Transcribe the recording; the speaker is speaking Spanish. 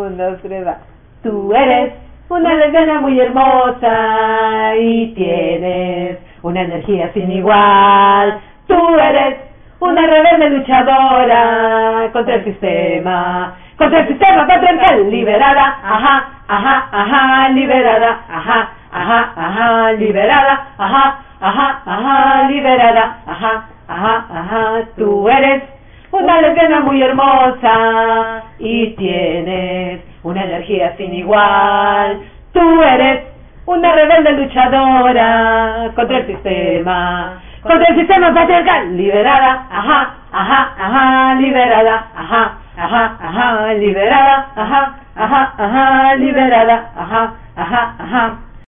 Una estrella. Tú eres una lesbiana muy hermosa y tienes una energía sin igual. Tú eres una rebelde luchadora contra el sistema, contra el sistema patriarcal, liberada, ajá, ajá, ajá, liberada, ajá, ajá, ajá, liberada, ajá, ajá, ajá, liberada, ajá, ajá, ajá, tú eres una lesbiana muy hermosa y tienes una energía sin igual. Tú eres una rebelde luchadora contra el sistema, contra el sistema patriarcal, liberada, ajá, ajá, ajá, liberada, ajá, ajá, ajá, liberada, ajá, ajá, ajá, liberada, ajá, ajá, ajá.